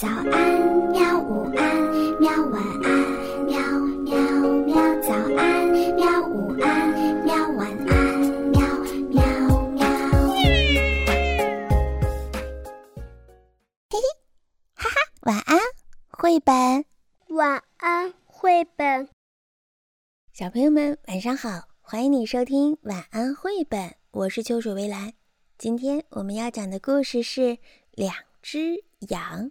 早安，喵！午安，喵！晚安，喵喵喵！早安，喵！午安，喵！晚安，喵喵喵！嘿嘿，哈哈，晚安，绘本。晚安，绘本。小朋友们，晚上好，欢迎你收听晚安绘本。我是秋水微澜。今天我们要讲的故事是两只羊。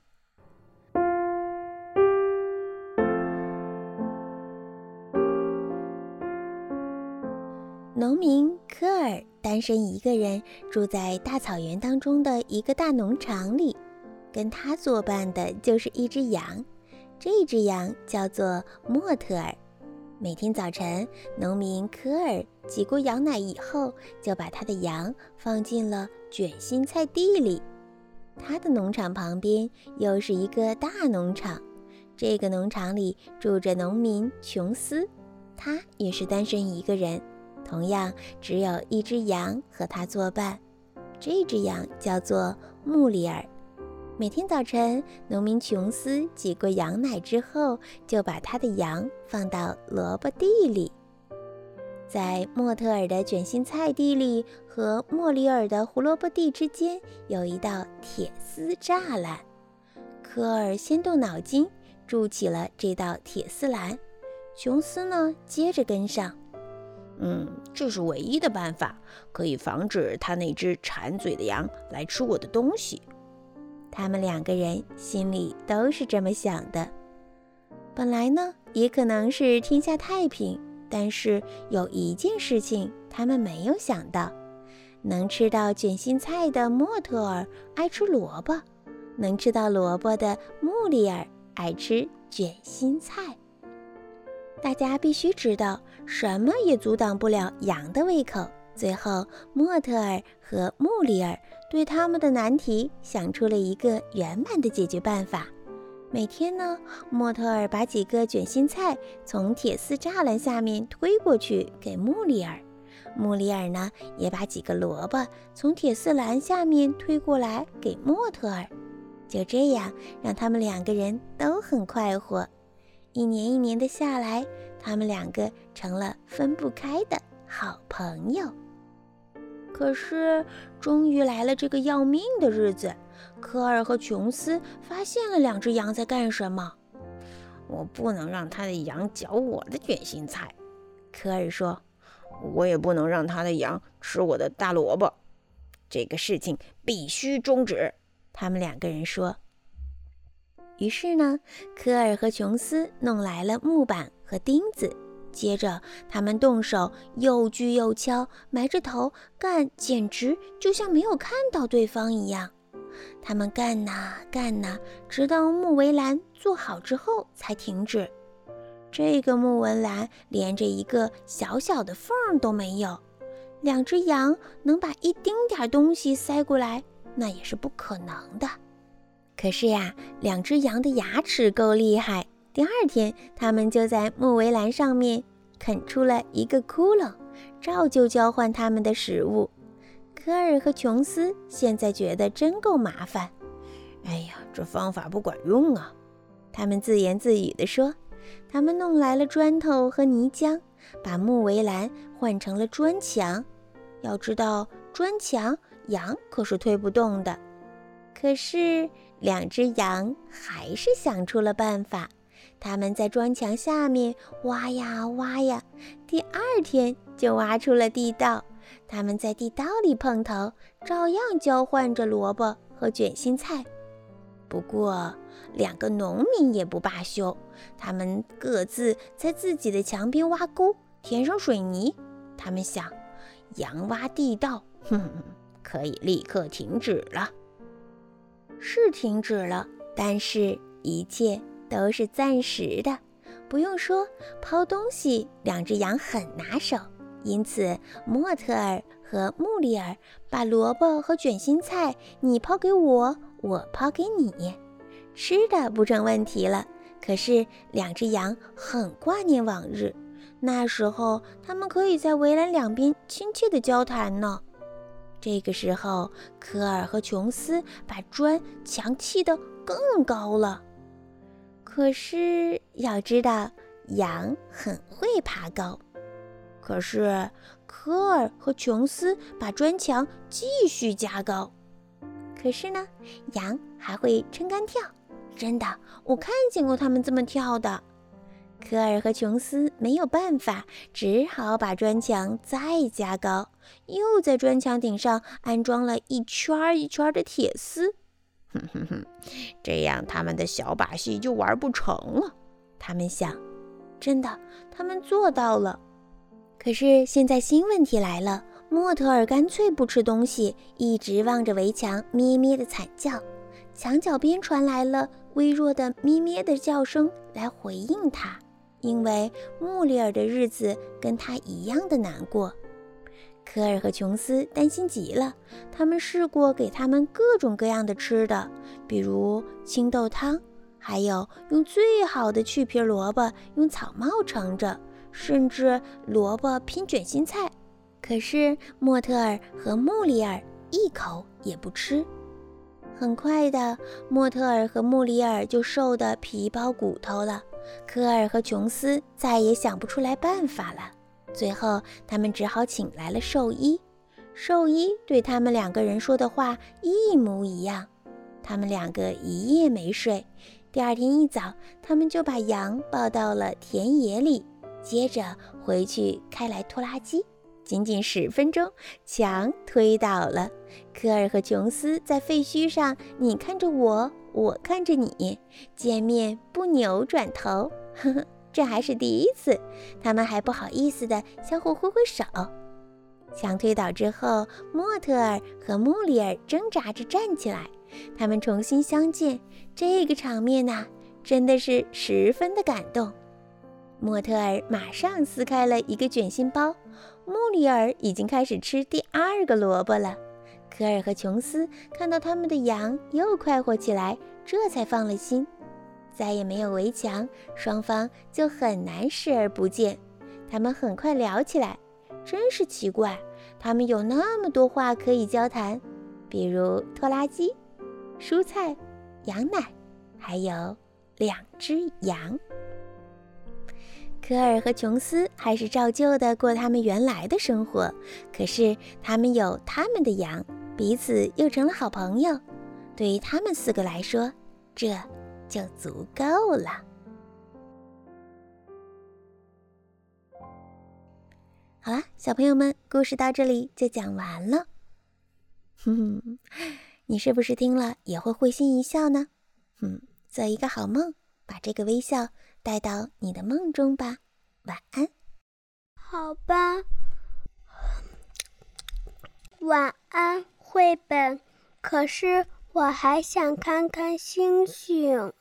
农民科尔单身一个人住在大草原当中的一个大农场里，跟他作伴的就是一只羊，这只羊叫做莫特尔。每天早晨，农民科尔挤过羊奶以后，就把他的羊放进了卷心菜地里。他的农场旁边又是一个大农场，这个农场里住着农民琼斯，他也是单身一个人。同样只有一只羊和他作伴，这只羊叫做穆里尔。每天早晨，农民琼斯挤过羊奶之后，就把他的羊放到萝卜地里。在莫特尔的卷心菜地里和莫里尔的胡萝卜地之间，有一道铁丝栅栏。科尔先动脑筋，筑起了这道铁丝栏。琼斯呢，接着跟上。嗯，这是唯一的办法，可以防止他那只馋嘴的羊来吃我的东西。他们两个人心里都是这么想的。本来呢，也可能是天下太平，但是有一件事情他们没有想到：能吃到卷心菜的莫特尔爱吃萝卜，能吃到萝卜的穆里尔爱吃卷心菜。大家必须知道，什么也阻挡不了羊的胃口。最后，莫特尔和穆里尔对他们的难题想出了一个圆满的解决办法。每天呢，莫特尔把几个卷心菜从铁丝栅栏下面推过去给穆里尔，穆里尔呢也把几个萝卜从铁丝栏下面推过来给莫特尔。就这样，让他们两个人都很快活。一年一年的下来，他们两个成了分不开的好朋友。可是，终于来了这个要命的日子。科尔和琼斯发现了两只羊在干什么。我不能让他的羊嚼我的卷心菜，科尔说。我也不能让他的羊吃我的大萝卜。这个事情必须终止。他们两个人说。于是呢，科尔和琼斯弄来了木板和钉子，接着他们动手又锯又敲，埋着头干，简直就像没有看到对方一样。他们干呐干呐，直到木围栏做好之后才停止。这个木围栏连着一个小小的缝都没有，两只羊能把一丁点东西塞过来，那也是不可能的。可是呀，两只羊的牙齿够厉害。第二天，它们就在木围栏上面啃出了一个窟窿，照旧交换它们的食物。科尔和琼斯现在觉得真够麻烦。哎呀，这方法不管用啊！他们自言自语地说。他们弄来了砖头和泥浆，把木围栏换成了砖墙。要知道，砖墙羊可是推不动的。可是。两只羊还是想出了办法，他们在砖墙下面挖呀挖呀，第二天就挖出了地道。他们在地道里碰头，照样交换着萝卜和卷心菜。不过，两个农民也不罢休，他们各自在自己的墙边挖沟，填上水泥。他们想，羊挖地道，哼，可以立刻停止了。是停止了，但是一切都是暂时的。不用说，抛东西，两只羊很拿手。因此，莫特尔和穆里尔把萝卜和卷心菜你抛给我，我抛给你，吃的不成问题了。可是，两只羊很挂念往日，那时候他们可以在围栏两边亲切地交谈呢。这个时候，科尔和琼斯把砖墙砌得更高了。可是要知道，羊很会爬高。可是科尔和琼斯把砖墙继续加高。可是呢，羊还会撑杆跳。真的，我看见过他们这么跳的。科尔和琼斯没有办法，只好把砖墙再加高，又在砖墙顶上安装了一圈一圈的铁丝。哼哼哼，这样他们的小把戏就玩不成了。他们想，真的，他们做到了。可是现在新问题来了，莫特尔干脆不吃东西，一直望着围墙咩咩的惨叫。墙角边传来了微弱的咩咩的叫声来回应他。因为穆里尔的日子跟他一样的难过，科尔和琼斯担心极了。他们试过给他们各种各样的吃的，比如青豆汤，还有用最好的去皮萝卜用草帽盛着，甚至萝卜拼卷心菜。可是莫特尔和穆里尔一口也不吃。很快的，莫特尔和穆里尔就瘦得皮包骨头了。科尔和琼斯再也想不出来办法了，最后他们只好请来了兽医。兽医对他们两个人说的话一模一样。他们两个一夜没睡，第二天一早，他们就把羊抱到了田野里，接着回去开来拖拉机。仅仅十分钟，墙推倒了。科尔和琼斯在废墟上，你看着我。我看着你，见面不扭转头，呵呵，这还是第一次。他们还不好意思地相互挥挥手。墙推倒之后，莫特尔和穆里尔挣扎着站起来。他们重新相见，这个场面呐，真的是十分的感动。莫特尔马上撕开了一个卷心包，穆里尔已经开始吃第二个萝卜了。科尔和琼斯看到他们的羊又快活起来，这才放了心。再也没有围墙，双方就很难视而不见。他们很快聊起来，真是奇怪，他们有那么多话可以交谈，比如拖拉机、蔬菜、羊奶，还有两只羊。科尔和琼斯还是照旧的过他们原来的生活，可是他们有他们的羊。彼此又成了好朋友，对于他们四个来说，这就足够了。好啦，小朋友们，故事到这里就讲完了。哼哼，你是不是听了也会会心一笑呢？嗯，做一个好梦，把这个微笑带到你的梦中吧。晚安。好吧，晚安。绘本，可是我还想看看星星。